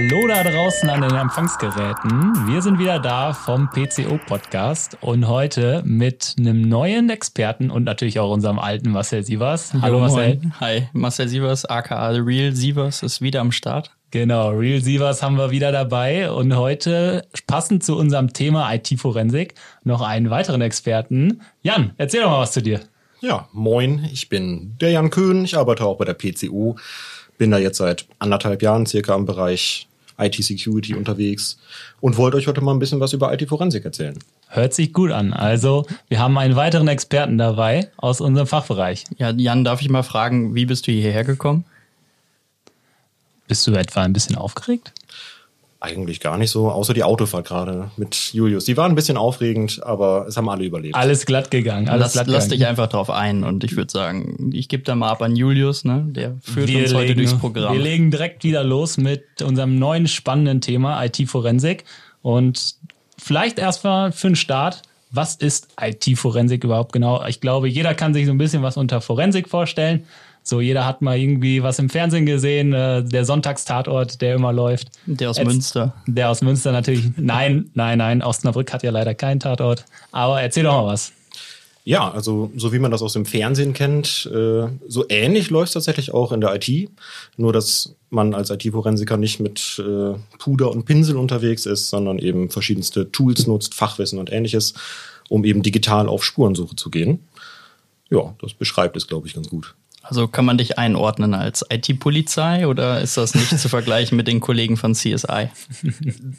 Hallo da draußen an den Empfangsgeräten. Wir sind wieder da vom PCO Podcast und heute mit einem neuen Experten und natürlich auch unserem alten Marcel Sievers. Hallo Marcel. Hi, Marcel Sievers, aka The Real Sievers ist wieder am Start. Genau, Real Sievers haben wir wieder dabei und heute passend zu unserem Thema IT-Forensik noch einen weiteren Experten. Jan, erzähl doch mal was zu dir. Ja, moin, ich bin der Jan Köhn, ich arbeite auch bei der PCU bin da jetzt seit anderthalb Jahren circa im Bereich IT-Security unterwegs und wollte euch heute mal ein bisschen was über IT-Forensik erzählen. Hört sich gut an. Also, wir haben einen weiteren Experten dabei aus unserem Fachbereich. Ja, Jan, darf ich mal fragen, wie bist du hierher gekommen? Bist du etwa ein bisschen aufgeregt? Eigentlich gar nicht so, außer die Autofahrt gerade mit Julius. Die war ein bisschen aufregend, aber es haben alle überlebt. Alles glatt gegangen. Alles lass, glatt lass dich einfach drauf ein und ich würde sagen, ich gebe da mal ab an Julius, ne? Der führt wir uns heute durchs Programm. Wir legen direkt wieder los mit unserem neuen spannenden Thema IT-Forensik und vielleicht erstmal für den Start. Was ist IT-Forensik überhaupt genau? Ich glaube, jeder kann sich so ein bisschen was unter Forensik vorstellen. So, jeder hat mal irgendwie was im Fernsehen gesehen, äh, der Sonntagstatort, der immer läuft. Der aus Erz Münster. Der aus Münster natürlich. Nein, nein, nein, Osnabrück hat ja leider keinen Tatort. Aber erzähl doch mal was. Ja, also so wie man das aus dem Fernsehen kennt, äh, so ähnlich läuft es tatsächlich auch in der IT. Nur dass man als IT-Forensiker nicht mit äh, Puder und Pinsel unterwegs ist, sondern eben verschiedenste Tools nutzt, Fachwissen und ähnliches, um eben digital auf Spurensuche zu gehen. Ja, das beschreibt es, glaube ich, ganz gut. Also kann man dich einordnen als IT-Polizei oder ist das nicht zu vergleichen mit den Kollegen von CSI?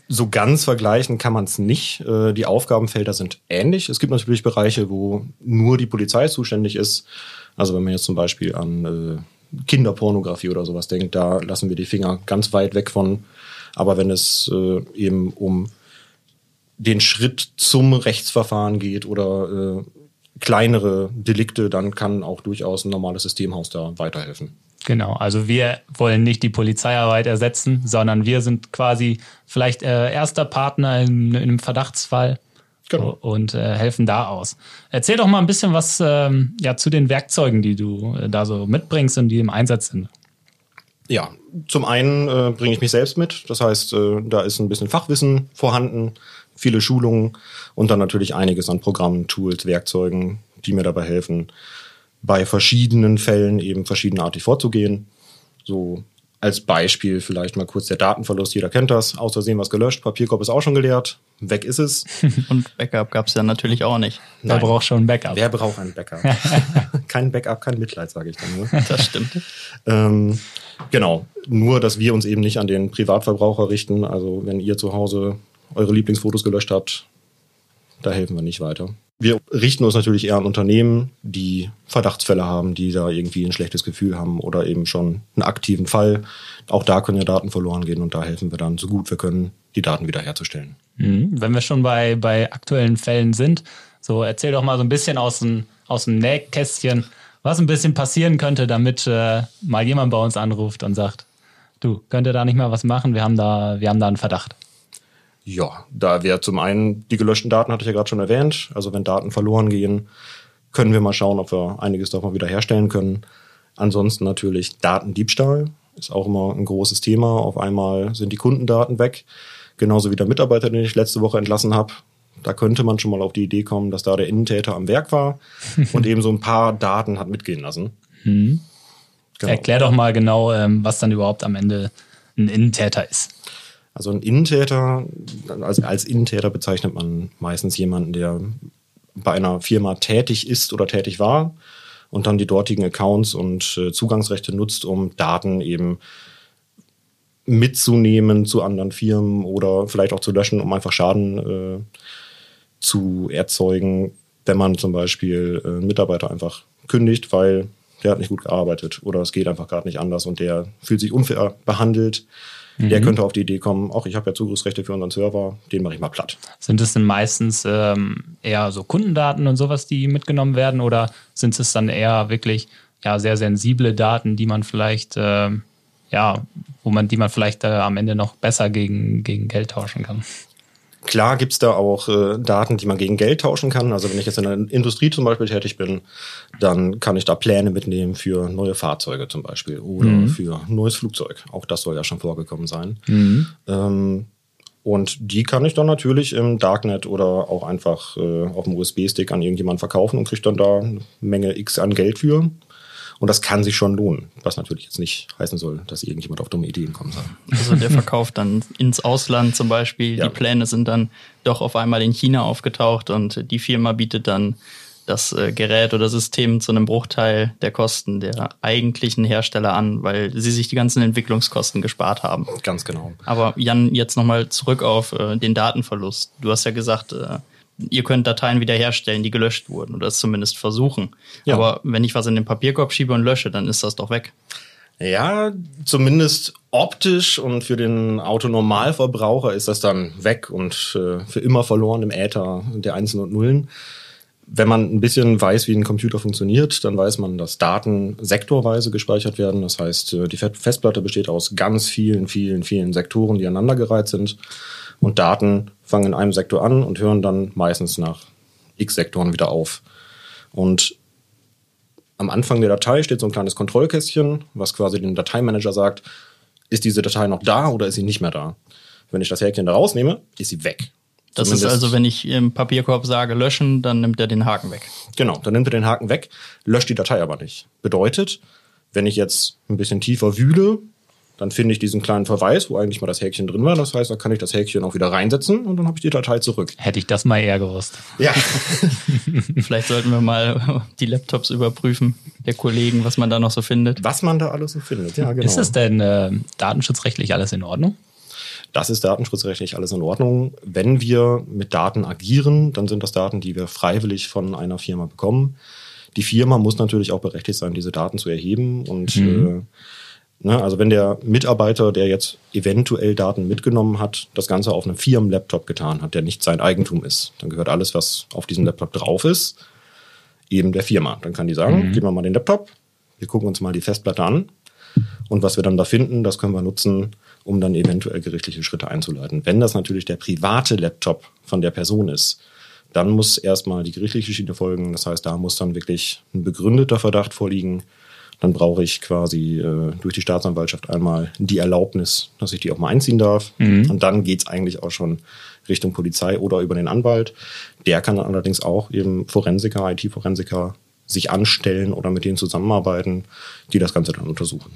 So ganz vergleichen kann man es nicht. Äh, die Aufgabenfelder sind ähnlich. Es gibt natürlich Bereiche, wo nur die Polizei zuständig ist. Also wenn man jetzt zum Beispiel an äh, Kinderpornografie oder sowas denkt, da lassen wir die Finger ganz weit weg von. Aber wenn es äh, eben um den Schritt zum Rechtsverfahren geht oder kleinere Delikte, dann kann auch durchaus ein normales Systemhaus da weiterhelfen. Genau, also wir wollen nicht die Polizeiarbeit ersetzen, sondern wir sind quasi vielleicht äh, erster Partner in, in, einem Verdachtsfall genau. und äh, helfen da aus. Erzähl doch mal ein bisschen was ähm, ja, zu den Werkzeugen, die du äh, da so mitbringst und die im Einsatz sind. Ja, zum einen äh, bringe ich mich selbst mit. Das heißt, äh, da ist ein bisschen Fachwissen vorhanden viele Schulungen und dann natürlich einiges an Programmen, Tools, Werkzeugen, die mir dabei helfen, bei verschiedenen Fällen eben verschiedenartig vorzugehen. So als Beispiel vielleicht mal kurz der Datenverlust. Jeder kennt das. Außersehen was gelöscht. Papierkorb ist auch schon geleert. Weg ist es. Und Backup gab es ja natürlich auch nicht. Wer Nein. braucht schon ein Backup? Wer braucht ein Backup? kein Backup, kein Mitleid, sage ich dann nur. Das stimmt. Ähm, genau. Nur, dass wir uns eben nicht an den Privatverbraucher richten. Also wenn ihr zu Hause eure Lieblingsfotos gelöscht habt, da helfen wir nicht weiter. Wir richten uns natürlich eher an Unternehmen, die Verdachtsfälle haben, die da irgendwie ein schlechtes Gefühl haben oder eben schon einen aktiven Fall. Auch da können ja Daten verloren gehen und da helfen wir dann so gut wir können, die Daten wiederherzustellen. Mhm. Wenn wir schon bei, bei aktuellen Fällen sind, so erzähl doch mal so ein bisschen aus dem, aus dem Nähkästchen, was ein bisschen passieren könnte, damit äh, mal jemand bei uns anruft und sagt, du, könnt ihr da nicht mal was machen? Wir haben da, wir haben da einen Verdacht. Ja, da wäre zum einen die gelöschten Daten, hatte ich ja gerade schon erwähnt. Also wenn Daten verloren gehen, können wir mal schauen, ob wir einiges davon wieder herstellen können. Ansonsten natürlich Datendiebstahl ist auch immer ein großes Thema. Auf einmal sind die Kundendaten weg, genauso wie der Mitarbeiter, den ich letzte Woche entlassen habe. Da könnte man schon mal auf die Idee kommen, dass da der Innentäter am Werk war und eben so ein paar Daten hat mitgehen lassen. Hm. Genau. Erklär doch mal genau, ähm, was dann überhaupt am Ende ein Innentäter ist. Also ein Innentäter, also als Innentäter bezeichnet man meistens jemanden, der bei einer Firma tätig ist oder tätig war und dann die dortigen Accounts und äh, Zugangsrechte nutzt, um Daten eben mitzunehmen zu anderen Firmen oder vielleicht auch zu löschen, um einfach Schaden äh, zu erzeugen, wenn man zum Beispiel äh, einen Mitarbeiter einfach kündigt, weil der hat nicht gut gearbeitet oder es geht einfach gerade nicht anders und der fühlt sich unfair behandelt Mhm. Der könnte auf die Idee kommen, auch ich habe ja Zugriffsrechte für unseren Server, den mache ich mal platt. Sind es denn meistens ähm, eher so Kundendaten und sowas, die mitgenommen werden oder sind es dann eher wirklich ja, sehr sensible Daten, die man vielleicht, äh, ja, wo man, die man vielleicht äh, am Ende noch besser gegen, gegen Geld tauschen kann? Klar gibt's da auch äh, Daten, die man gegen Geld tauschen kann. Also wenn ich jetzt in der Industrie zum Beispiel tätig bin, dann kann ich da Pläne mitnehmen für neue Fahrzeuge zum Beispiel oder mhm. für ein neues Flugzeug. Auch das soll ja schon vorgekommen sein. Mhm. Ähm, und die kann ich dann natürlich im Darknet oder auch einfach äh, auf dem USB-Stick an irgendjemanden verkaufen und kriege dann da eine Menge X an Geld für. Und das kann sich schon lohnen, was natürlich jetzt nicht heißen soll, dass irgendjemand auf dumme Ideen kommen soll. Also der verkauft dann ins Ausland zum Beispiel. Ja. Die Pläne sind dann doch auf einmal in China aufgetaucht und die Firma bietet dann das äh, Gerät oder System zu einem Bruchteil der Kosten der eigentlichen Hersteller an, weil sie sich die ganzen Entwicklungskosten gespart haben. Ganz genau. Aber Jan, jetzt nochmal zurück auf äh, den Datenverlust. Du hast ja gesagt, äh, ihr könnt Dateien wiederherstellen, die gelöscht wurden oder es zumindest versuchen. Ja. Aber wenn ich was in den Papierkorb schiebe und lösche, dann ist das doch weg. Ja, zumindest optisch und für den Autonormalverbraucher ist das dann weg und äh, für immer verloren im Äther der Einsen und Nullen. Wenn man ein bisschen weiß, wie ein Computer funktioniert, dann weiß man, dass Daten sektorweise gespeichert werden. Das heißt, äh, die Festplatte besteht aus ganz vielen, vielen, vielen Sektoren, die aneinandergereiht sind. Und Daten fangen in einem Sektor an und hören dann meistens nach x Sektoren wieder auf. Und am Anfang der Datei steht so ein kleines Kontrollkästchen, was quasi dem Dateimanager sagt, ist diese Datei noch da oder ist sie nicht mehr da? Wenn ich das Häkchen da rausnehme, ist sie weg. Das Zumindest ist also, wenn ich im Papierkorb sage löschen, dann nimmt er den Haken weg. Genau, dann nimmt er den Haken weg, löscht die Datei aber nicht. Bedeutet, wenn ich jetzt ein bisschen tiefer wühle, dann finde ich diesen kleinen Verweis, wo eigentlich mal das Häkchen drin war. Das heißt, da kann ich das Häkchen auch wieder reinsetzen und dann habe ich die Datei zurück. Hätte ich das mal eher gewusst. Ja. Vielleicht sollten wir mal die Laptops überprüfen, der Kollegen, was man da noch so findet. Was man da alles so findet, ja, genau. Ist es denn äh, datenschutzrechtlich alles in Ordnung? Das ist datenschutzrechtlich alles in Ordnung. Wenn wir mit Daten agieren, dann sind das Daten, die wir freiwillig von einer Firma bekommen. Die Firma muss natürlich auch berechtigt sein, diese Daten zu erheben und mhm. äh, Ne, also wenn der Mitarbeiter, der jetzt eventuell Daten mitgenommen hat, das Ganze auf einem Firmenlaptop getan hat, der nicht sein Eigentum ist, dann gehört alles, was auf diesem Laptop drauf ist, eben der Firma. Dann kann die sagen, mhm. geben wir mal den Laptop, wir gucken uns mal die Festplatte an und was wir dann da finden, das können wir nutzen, um dann eventuell gerichtliche Schritte einzuleiten. Wenn das natürlich der private Laptop von der Person ist, dann muss erstmal die gerichtliche Schiene folgen. Das heißt, da muss dann wirklich ein begründeter Verdacht vorliegen, dann brauche ich quasi äh, durch die Staatsanwaltschaft einmal die Erlaubnis, dass ich die auch mal einziehen darf. Mhm. Und dann geht's eigentlich auch schon Richtung Polizei oder über den Anwalt. Der kann dann allerdings auch eben Forensiker, IT-Forensiker sich anstellen oder mit denen zusammenarbeiten, die das Ganze dann untersuchen.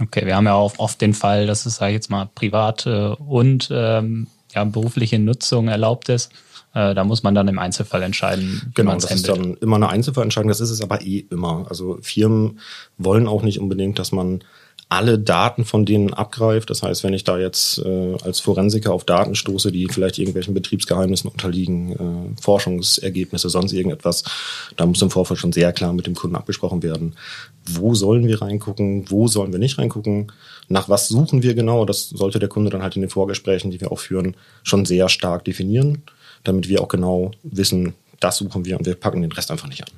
Okay, wir haben ja auch oft den Fall, dass es, sage ich jetzt mal, private und ähm, ja, berufliche Nutzung erlaubt ist. Äh, da muss man dann im Einzelfall entscheiden. Genau, das ist dann immer eine Einzelfallentscheidung. Das ist es aber eh immer. Also Firmen wollen auch nicht unbedingt, dass man alle Daten von denen abgreift. Das heißt, wenn ich da jetzt äh, als Forensiker auf Daten stoße, die vielleicht irgendwelchen Betriebsgeheimnissen unterliegen, äh, Forschungsergebnisse, sonst irgendetwas, da muss im Vorfeld schon sehr klar mit dem Kunden abgesprochen werden. Wo sollen wir reingucken? Wo sollen wir nicht reingucken? Nach was suchen wir genau? Das sollte der Kunde dann halt in den Vorgesprächen, die wir auch führen, schon sehr stark definieren damit wir auch genau wissen, das suchen wir und wir packen den Rest einfach nicht an.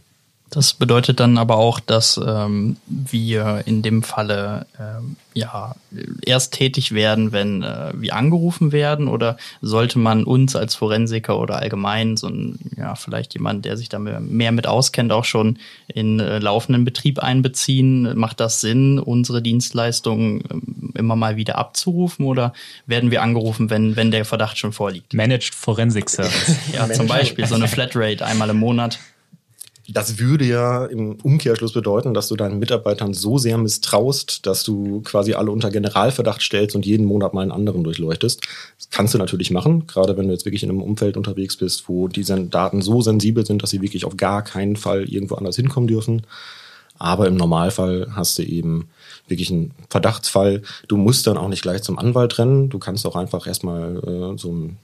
Das bedeutet dann aber auch, dass ähm, wir in dem Falle ähm, ja erst tätig werden, wenn äh, wir angerufen werden oder sollte man uns als Forensiker oder allgemein so ein ja vielleicht jemand, der sich da mehr mit auskennt, auch schon in äh, laufenden Betrieb einbeziehen? Macht das Sinn, unsere Dienstleistungen äh, immer mal wieder abzurufen oder werden wir angerufen, wenn wenn der Verdacht schon vorliegt? Managed Forensik Service. ja, zum Beispiel so eine Flatrate einmal im Monat. Das würde ja im Umkehrschluss bedeuten, dass du deinen Mitarbeitern so sehr misstraust, dass du quasi alle unter Generalverdacht stellst und jeden Monat mal einen anderen durchleuchtest. Das kannst du natürlich machen, gerade wenn du jetzt wirklich in einem Umfeld unterwegs bist, wo diese Daten so sensibel sind, dass sie wirklich auf gar keinen Fall irgendwo anders hinkommen dürfen. Aber im Normalfall hast du eben wirklich einen Verdachtsfall. Du musst dann auch nicht gleich zum Anwalt rennen. Du kannst auch einfach erstmal äh, so einen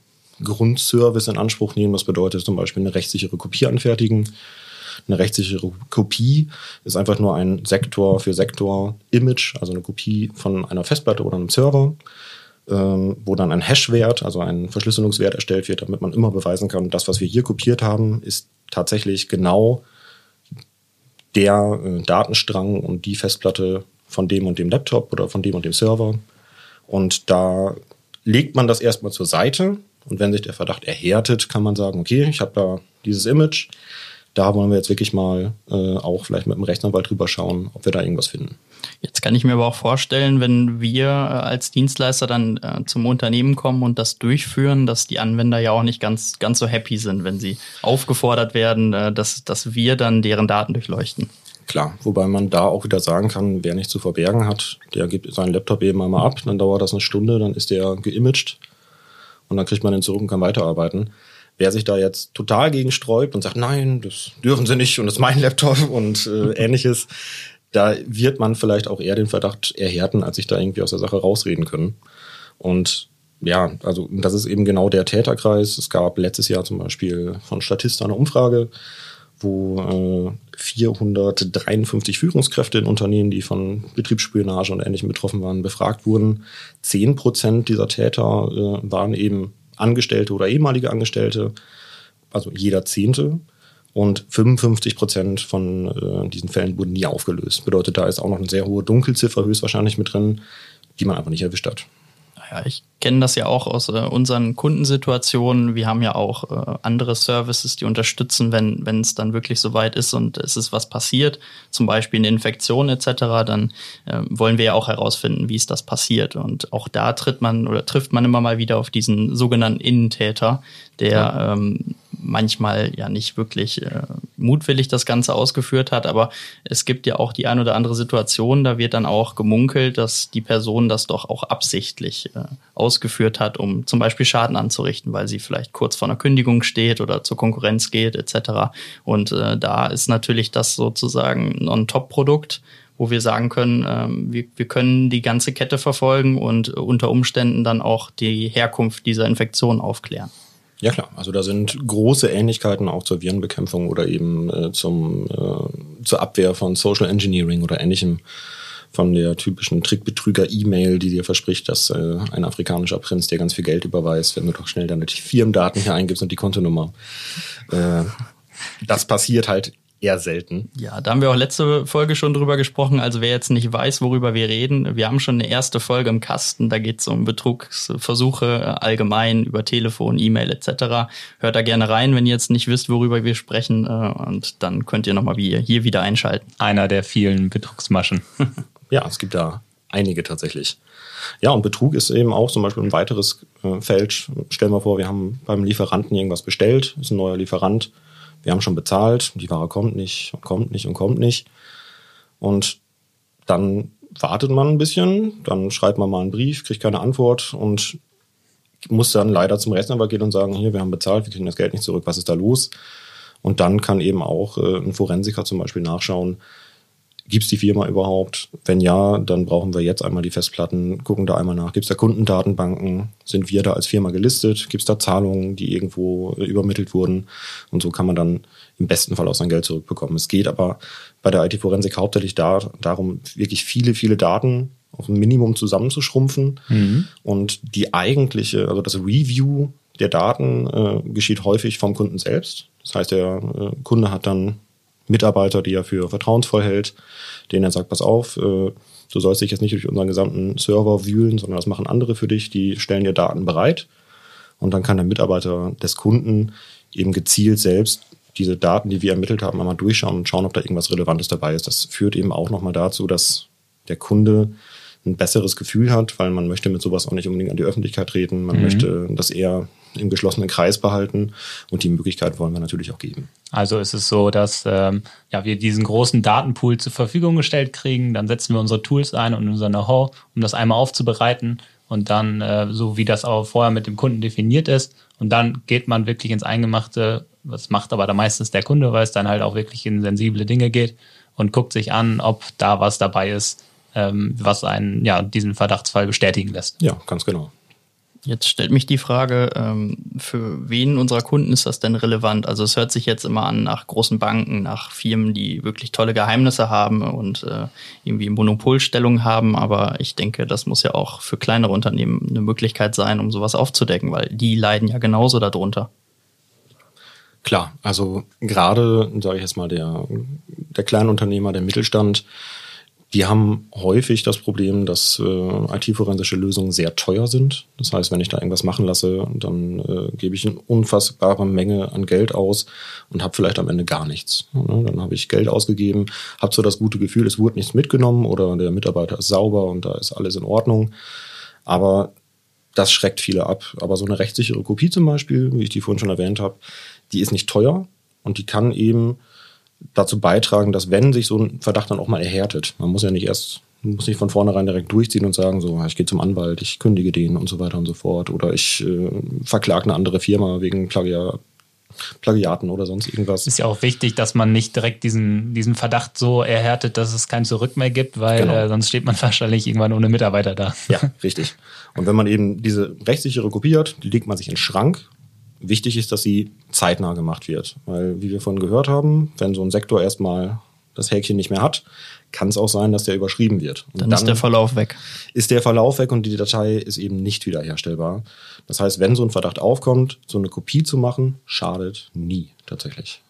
Grundservice in Anspruch nehmen. Das bedeutet zum Beispiel eine rechtssichere Kopie anfertigen eine rechtssichere Kopie ist einfach nur ein Sektor für Sektor Image, also eine Kopie von einer Festplatte oder einem Server, ähm, wo dann ein Hash-Wert, also ein Verschlüsselungswert erstellt wird, damit man immer beweisen kann, das, was wir hier kopiert haben, ist tatsächlich genau der äh, Datenstrang und die Festplatte von dem und dem Laptop oder von dem und dem Server. Und da legt man das erstmal zur Seite Und wenn sich der Verdacht erhärtet, kann man sagen, okay, ich habe da dieses Image, da wollen wir jetzt wirklich mal äh, auch vielleicht mit dem Rechtsanwalt drüber schauen, ob wir da irgendwas finden. Jetzt kann ich mir aber auch vorstellen, wenn wir äh, als Dienstleister dann äh, zum Unternehmen kommen und das durchführen, dass die Anwender ja auch nicht ganz, ganz so happy sind, wenn sie aufgefordert werden, äh, dass, dass wir dann deren Daten durchleuchten. Klar, wobei man da auch wieder sagen kann, wer nichts zu verbergen hat, der gibt seinen Laptop eben einmal ab, dann dauert das eine Stunde, dann ist der geimaged und dann kriegt man den zurück und kann weiterarbeiten. Wer sich da jetzt total gegen sträubt und sagt, nein, das dürfen sie nicht und das ist mein Laptop und äh, ähnliches, da wird man vielleicht auch eher den Verdacht erhärten, als sich da irgendwie aus der Sache rausreden können. Und ja, also das ist eben genau der Täterkreis. Es gab letztes Jahr zum Beispiel von Statista eine Umfrage, wo äh, 453 Führungskräfte in Unternehmen, die von Betriebsspionage und Ähnlichem betroffen waren, befragt wurden. Zehn Prozent dieser Täter äh, waren eben Angestellte oder ehemalige Angestellte, also jeder Zehnte. Und 55 Prozent von äh, diesen Fällen wurden nie aufgelöst. Bedeutet, da ist auch noch eine sehr hohe Dunkelziffer höchstwahrscheinlich mit drin, die man einfach nicht erwischt hat. Ja, ich kenne das ja auch aus äh, unseren Kundensituationen. Wir haben ja auch äh, andere Services, die unterstützen, wenn wenn es dann wirklich soweit ist und es ist was passiert, zum Beispiel eine Infektion etc. Dann äh, wollen wir ja auch herausfinden, wie ist das passiert. Und auch da tritt man oder trifft man immer mal wieder auf diesen sogenannten Innentäter, der ja. ähm, manchmal ja nicht wirklich äh, mutwillig das Ganze ausgeführt hat, aber es gibt ja auch die ein oder andere Situation, da wird dann auch gemunkelt, dass die Person das doch auch absichtlich äh, ausgeführt hat, um zum Beispiel Schaden anzurichten, weil sie vielleicht kurz vor einer Kündigung steht oder zur Konkurrenz geht etc. Und äh, da ist natürlich das sozusagen ein Top-Produkt, wo wir sagen können, ähm, wir, wir können die ganze Kette verfolgen und unter Umständen dann auch die Herkunft dieser Infektion aufklären. Ja klar, also da sind große Ähnlichkeiten auch zur Virenbekämpfung oder eben äh, zum, äh, zur Abwehr von Social Engineering oder ähnlichem von der typischen Trickbetrüger-E-Mail, die dir verspricht, dass äh, ein afrikanischer Prinz dir ganz viel Geld überweist, wenn du doch schnell deine Firmendaten hier eingibst und die Kontonummer. Äh, das passiert halt eher selten. Ja, da haben wir auch letzte Folge schon drüber gesprochen. Also wer jetzt nicht weiß, worüber wir reden, wir haben schon eine erste Folge im Kasten. Da geht es um Betrugsversuche allgemein über Telefon, E-Mail etc. Hört da gerne rein, wenn ihr jetzt nicht wisst, worüber wir sprechen. Äh, und dann könnt ihr nochmal hier wieder einschalten. Einer der vielen Betrugsmaschen. ja, es gibt da einige tatsächlich. Ja, und Betrug ist eben auch zum Beispiel ein weiteres äh, Feld. Stellen wir vor, wir haben beim Lieferanten irgendwas bestellt, ist ein neuer Lieferant wir haben schon bezahlt, die Ware kommt nicht und kommt nicht und kommt nicht. Und dann wartet man ein bisschen, dann schreibt man mal einen Brief, kriegt keine Antwort und muss dann leider zum Rechtsanwalt gehen und sagen, hier, wir haben bezahlt, wir kriegen das Geld nicht zurück, was ist da los? Und dann kann eben auch äh, ein Forensiker zum Beispiel nachschauen, Gibt es die Firma überhaupt? Wenn ja, dann brauchen wir jetzt einmal die Festplatten, gucken da einmal nach. Gibt es da Kundendatenbanken? Sind wir da als Firma gelistet? Gibt es da Zahlungen, die irgendwo äh, übermittelt wurden? Und so kann man dann im besten Fall auch sein Geld zurückbekommen. Es geht aber bei der IT-Forensik hauptsächlich da, darum, wirklich viele, viele Daten auf ein Minimum zusammenzuschrumpfen. Mhm. Und die eigentliche, also das Review der Daten äh, geschieht häufig vom Kunden selbst. Das heißt, der äh, Kunde hat dann Mitarbeiter, die er für vertrauensvoll hält, denen er sagt, pass auf, äh, du sollst dich jetzt nicht durch unseren gesamten Server wühlen, sondern das machen andere für dich, die stellen dir Daten bereit. Und dann kann der Mitarbeiter des Kunden eben gezielt selbst diese Daten, die wir ermittelt haben, einmal durchschauen und schauen, ob da irgendwas Relevantes dabei ist. Das führt eben auch nochmal dazu, dass der Kunde ein besseres Gefühl hat, weil man möchte mit sowas auch nicht unbedingt an die Öffentlichkeit treten. Man mhm. möchte das eher im geschlossenen Kreis behalten und die Möglichkeit wollen wir natürlich auch geben. Also ist es so, dass ähm, ja, wir diesen großen Datenpool zur Verfügung gestellt kriegen, dann setzen wir unsere Tools ein und unser Know-how, um das einmal aufzubereiten und dann, äh, so wie das auch vorher mit dem Kunden definiert ist, und dann geht man wirklich ins Eingemachte, was macht aber da meistens der Kunde, weil es dann halt auch wirklich in sensible Dinge geht und guckt sich an, ob da was dabei ist, ähm, was einen ja diesen Verdachtsfall bestätigen lässt. Ja, ganz genau. Jetzt stellt mich die Frage, ähm, für wen unserer Kunden ist das denn relevant? Also es hört sich jetzt immer an nach großen Banken, nach Firmen, die wirklich tolle Geheimnisse haben und äh, irgendwie Monopolstellung haben, aber ich denke, das muss ja auch für kleinere Unternehmen eine Möglichkeit sein, um sowas aufzudecken, weil die leiden ja genauso darunter. Klar, also gerade, sage ich jetzt mal, der, der Kleinunternehmer, der Mittelstand, Die haben häufig das Problem, dass äh, IT-forensische Lösungen sehr teuer sind. Das heißt, wenn ich da irgendwas machen lasse, dann äh, gebe ich eine unfassbare Menge an Geld aus und habe vielleicht am Ende gar nichts. Ne? Dann habe ich Geld ausgegeben, habe so das gute Gefühl, es wurde nichts mitgenommen oder der Mitarbeiter ist sauber und da ist alles in Ordnung. Aber das schreckt viele ab. Aber so eine rechtssichere Kopie zum Beispiel, wie ich die vorhin schon erwähnt habe, die ist nicht teuer und die kann eben dazu beitragen, dass wenn sich so ein Verdacht dann auch mal erhärtet, man muss ja nicht erst, muss nicht von vornherein direkt durchziehen und sagen, so, ich gehe zum Anwalt, ich kündige den und so weiter und so fort oder ich äh, verklage eine andere Firma wegen Plagiat, Plagiaten oder sonst irgendwas. Ist ja auch wichtig, dass man nicht direkt diesen, diesen Verdacht so erhärtet, dass es kein Zurück mehr gibt, weil genau. äh, sonst steht man wahrscheinlich irgendwann ohne Mitarbeiter da. Ja, richtig. Und wenn man eben diese rechtssichere Kopie hat, die legt man sich in den Schrank Wichtig ist, dass sie zeitnah gemacht wird, weil, wie wir vorhin gehört haben, wenn so ein Sektor erstmal das Häkchen nicht mehr hat, kann es auch sein, dass der überschrieben wird. Dann, dann, ist der Verlauf weg. Ist der Verlauf weg und die Datei ist eben nicht wiederherstellbar. Das heißt, wenn so ein Verdacht aufkommt, so eine Kopie zu machen, schadet nie tatsächlich.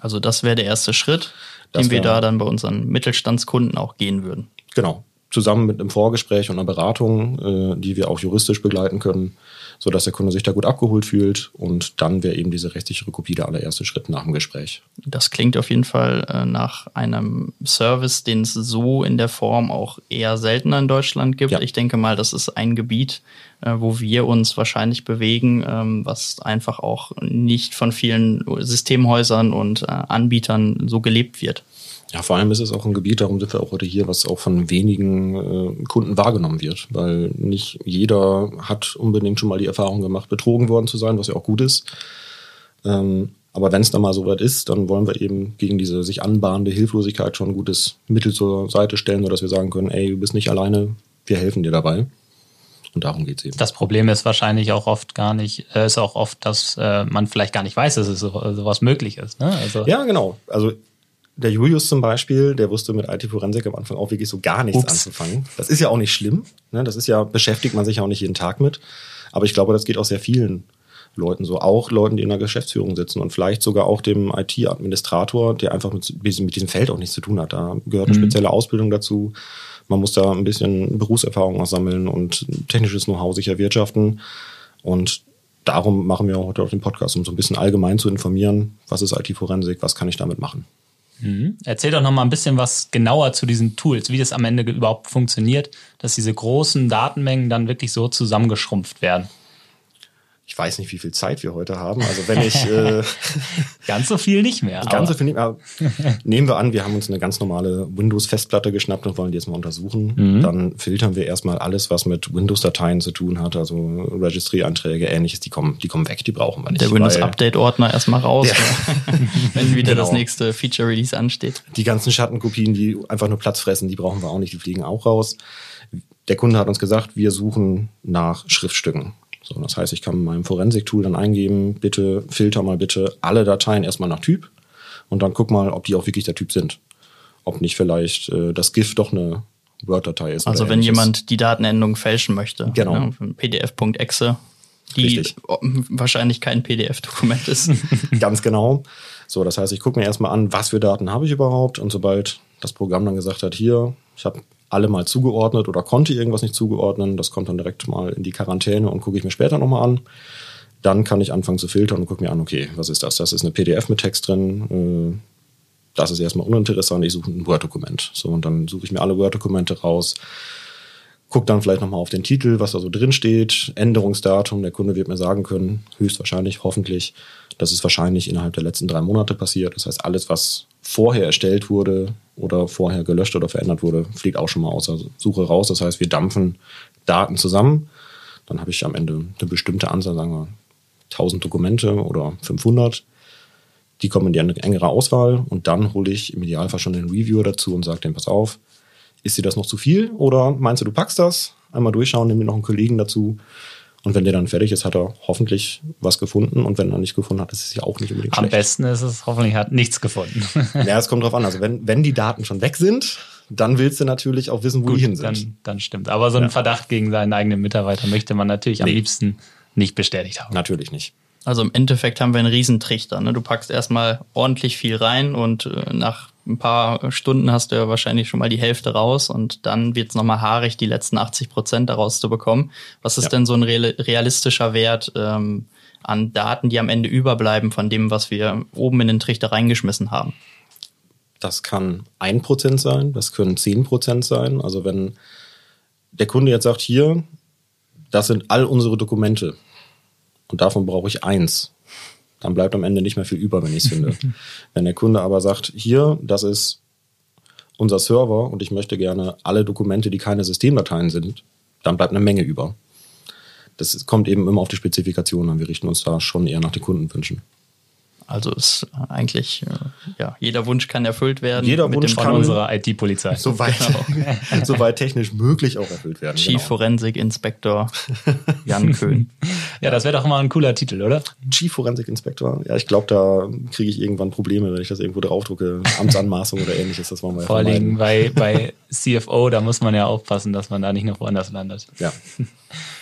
Also das wäre der erste Schritt, das den wir da dann bei unseren Mittelstandskunden auch gehen würden. Genau. Zusammen mit einem Vorgespräch und einer Beratung, äh, die wir auch juristisch begleiten können, so dass der Kunde sich da gut abgeholt fühlt. Und dann wäre eben diese rechtssichere Kopie der allererste Schritt nach dem Gespräch. Das klingt auf jeden Fall äh, nach einem Service, den es so in der Form auch eher seltener in Deutschland gibt. Ja. Ich denke mal, das ist ein Gebiet, äh, wo wir uns wahrscheinlich bewegen, ähm, was einfach auch nicht von vielen Systemhäusern und äh, Anbietern so gelebt wird. Ja, vor allem ist es auch ein Gebiet, darum sind wir auch heute hier, was auch von wenigen äh, Kunden wahrgenommen wird, weil nicht jeder hat unbedingt schon mal die Erfahrung gemacht, betrogen worden zu sein, was ja auch gut ist. Ähm, aber wenn es dann mal so weit ist, dann wollen wir eben gegen diese sich anbahnende Hilflosigkeit schon ein gutes Mittel zur Seite stellen, sodass wir sagen können, ey, du bist nicht alleine, wir helfen dir dabei. Und darum geht es eben. Das Problem ist wahrscheinlich auch oft gar nicht, äh, ist auch oft, dass äh, man vielleicht gar nicht weiß, dass es so, sowas möglich ist. Ne? Also ja, genau. Also der Julius zum Beispiel, der wusste mit IT-Forensik am Anfang auch wirklich so gar nichts Ups. anzufangen. Das ist ja auch nicht schlimm. Ne? Das ist ja, beschäftigt man sich ja auch nicht jeden Tag mit. Aber ich glaube, das geht auch sehr vielen Leuten so. Auch Leuten, die in der Geschäftsführung sitzen und vielleicht sogar auch dem IT-Administrator, der einfach mit, mit, diesem Feld auch nichts zu tun hat. Da gehört eine mhm. spezielle Ausbildung dazu. Man muss da ein bisschen Berufserfahrung auch sammeln und technisches Know-how sich erwirtschaften. Und darum machen wir heute auch den Podcast, um so ein bisschen allgemein zu informieren, was ist IT-Forensik, was kann ich damit machen. Mhm. Erzähl doch noch mal ein bisschen was genauer zu diesen Tools, wie das am Ende überhaupt funktioniert, dass diese großen Datenmengen dann wirklich so zusammengeschrumpft werden ich weiß nicht, wie viel Zeit wir heute haben. Also wenn ich äh, ganz so viel nicht mehr. Ganz so viel nicht mehr. Nehmen wir an, wir haben uns eine ganz normale Windows-Festplatte geschnappt und wollen die jetzt mal untersuchen. Mhm. Dann filtern wir erstmal alles, was mit Windows-Dateien zu tun hat, also Registry-Anträge, ähnliches, die kommen, die kommen weg, die brauchen wir nicht. Der Windows-Update-Ordner erstmal raus, ja. wenn wieder genau. das nächste Feature-Release ansteht. Die ganzen Schattenkopien, die einfach nur Platz fressen, die brauchen wir auch nicht, die fliegen auch raus. Der Kunde hat uns gesagt, wir suchen nach Schriftstücken. So, das heißt, ich kann in meinem Forensik-Tool dann eingeben, bitte filter mal bitte alle Dateien erstmal nach Typ und dann guck mal, ob die auch wirklich der Typ sind. Ob nicht vielleicht äh, das GIF doch eine Word-Datei ist. Also wenn jemand die Datenendung fälschen möchte. Genau. Ne, PDF.exe, die Richtig. wahrscheinlich kein PDF-Dokument ist. Ganz genau. So, das heißt, ich gucke mir erstmal an, was für Daten habe ich überhaupt und sobald das Programm dann gesagt hat, hier, ich habe alle mal zugeordnet oder konnte irgendwas nicht zugeordnen. Das kommt dann direkt mal in die Quarantäne und gucke ich mir später nochmal an. Dann kann ich anfangen zu filtern und gucke mir an, okay, was ist das? Das ist eine PDF mit Text drin. Äh, das ist erstmal uninteressant. Ich suche ein Word-Dokument. So, und dann suche ich mir alle Word-Dokumente raus. Guck dann vielleicht nochmal auf den Titel, was da so drin steht, Änderungsdatum. Der Kunde wird mir sagen können, höchstwahrscheinlich, hoffentlich, das ist wahrscheinlich innerhalb der letzten drei Monate passiert. Das heißt, alles, was vorher erstellt wurde oder vorher gelöscht oder verändert wurde, fliegt auch schon mal aus der Suche raus. Das heißt, wir dampfen Daten zusammen. Dann habe ich am Ende eine bestimmte Anzahl, sagen wir 1000 Dokumente oder 500. Die kommen in die engere Auswahl und dann hole ich im Idealfall schon den Reviewer dazu und sage dem, pass auf, ist dir das noch zu viel oder meinst du, du packst das? Einmal durchschauen, nimm dir noch einen Kollegen dazu und wenn der dann fertig ist, hat er hoffentlich was gefunden. Und wenn er nicht gefunden hat, ist es ja auch nicht unbedingt Am schlecht. Am besten ist es, hoffentlich hat nichts gefunden. ja, es kommt drauf an. Also wenn, wenn die Daten schon weg sind, dann willst du natürlich auch wissen, wo Gut, die hin sind. Dann, dann stimmt. Aber so einen ja. Verdacht gegen seinen eigenen Mitarbeiter möchte man natürlich nee. am liebsten nicht bestätigt haben. Natürlich nicht. Also im Endeffekt haben wir einen Riesentrichter. Ne? Du packst erstmal ordentlich viel rein und äh, nach ein paar Stunden hast du ja wahrscheinlich schon mal die Hälfte raus und dann wird es nochmal haarig, die letzten 80 Prozent daraus zu bekommen. Was ist ja. denn so ein realistischer Wert ähm, an Daten, die am Ende überbleiben von dem, was wir oben in den Trichter reingeschmissen haben? Das kann ein Prozent sein, das können zehn Prozent sein. Also wenn der Kunde jetzt sagt, hier, das sind all unsere Dokumente und davon brauche ich eins, dann bleibt am Ende nicht mehr viel über, wenn ich es finde. wenn der Kunde aber sagt, hier, das ist unser Server und ich möchte gerne alle Dokumente, die keine Systemdateien sind, dann bleibt eine Menge über. Das kommt eben immer auf die Spezifikation an. Wir richten uns da schon eher nach den Kundenwünschen. Also ist eigentlich, äh, ja, jeder Wunsch kann erfüllt werden. Jeder Wunsch kann unserer IT-Polizei. Soweit, genau. soweit technisch möglich auch erfüllt werden. Chief genau. Forensik Inspektor Jan Köhn. ja, das wäre doch mal ein cooler Titel, oder? Chief Forensik Inspektor. Ja, ich glaube, da kriege ich irgendwann Probleme, wenn ich das irgendwo draufdrucke. Amtsanmaßung oder ähnliches, das wollen wir Vor allen Dingen bei, bei CFO, da muss man ja aufpassen, dass man da nicht noch woanders landet. Ja.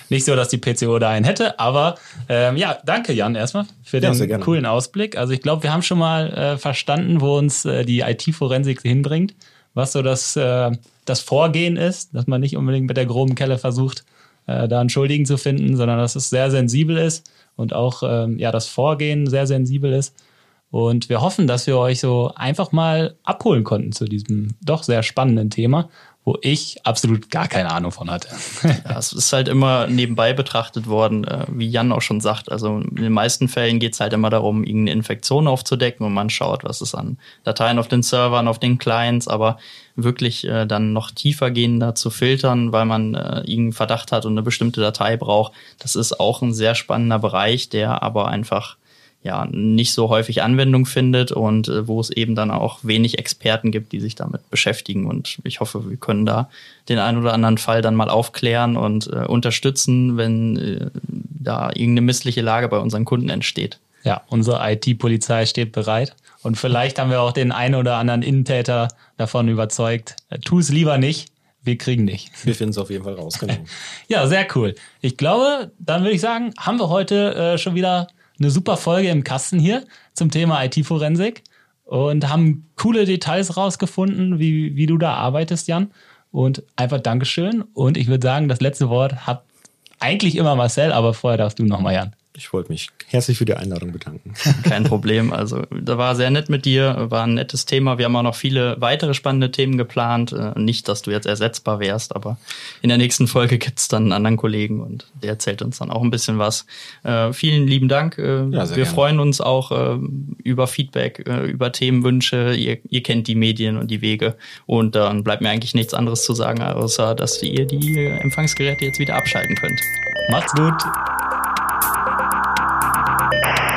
Nicht so, dass die PCO da einen hätte, aber ähm, ja, danke Jan erstmal für den ja, coolen Ausblick. Also ich glaube, wir haben schon mal äh, verstanden, wo uns äh, die IT-Forensik hinbringt, was so das, äh, das Vorgehen ist, dass man nicht unbedingt mit der groben Kelle versucht, äh, da einen Schuldigen zu finden, sondern dass es sehr sensibel ist und auch ähm, ja das Vorgehen sehr sensibel ist. Und wir hoffen, dass wir euch so einfach mal abholen konnten zu diesem doch sehr spannenden Thema wo ich absolut gar keine Ahnung von hatte. ja, es ist halt immer nebenbei betrachtet worden, äh, wie Jan auch schon sagt. Also in den meisten Fällen geht es halt immer darum, irgendeine Infektion aufzudecken und man schaut, was ist an Dateien auf den Servern, auf den Clients, aber wirklich äh, dann noch tiefer gehender zu filtern, weil man äh, irgendeinen Verdacht hat und eine bestimmte Datei braucht, das ist auch ein sehr spannender Bereich, der aber einfach ja nicht so häufig Anwendung findet und äh, wo es eben dann auch wenig Experten gibt, die sich damit beschäftigen. Und ich hoffe, wir können da den einen oder anderen Fall dann mal aufklären und äh, unterstützen, wenn äh, da irgendeine missliche Lage bei unseren Kunden entsteht. Ja, unsere IT-Polizei steht bereit. Und vielleicht haben wir auch den einen oder anderen Innentäter davon überzeugt, äh, tu es lieber nicht, wir kriegen nicht. Wir finden es auf jeden Fall raus, genau. ja, sehr cool. Ich glaube, dann würde ich sagen, haben wir heute äh, schon wieder eine super Folge im Kasten hier zum Thema IT-Forensik und haben coole Details rausgefunden, wie, wie du da arbeitest, Jan. Und einfach Dankeschön. Und ich würde sagen, das letzte Wort hat eigentlich immer Marcel, aber vorher darfst du nochmal, Jan. Ich wollte mich herzlich für die Einladung bedanken. Kein Problem. Also, da war sehr nett mit dir, war ein nettes Thema. Wir haben auch noch viele weitere spannende Themen geplant. Äh, nicht, dass du jetzt ersetzbar wärst, aber in der nächsten Folge gibt's dann einen anderen Kollegen und der erzählt uns dann auch ein bisschen was. Äh, vielen lieben Dank. Äh, ja, wir gerne. freuen uns auch äh, über Feedback, äh, über Themenwünsche. Ihr, ihr kennt die Medien und die Wege. Und dann bleibt mir eigentlich nichts anderes zu sagen, außer dass ihr die Empfangsgeräte jetzt wieder abschalten könnt. Macht's gut. Stop.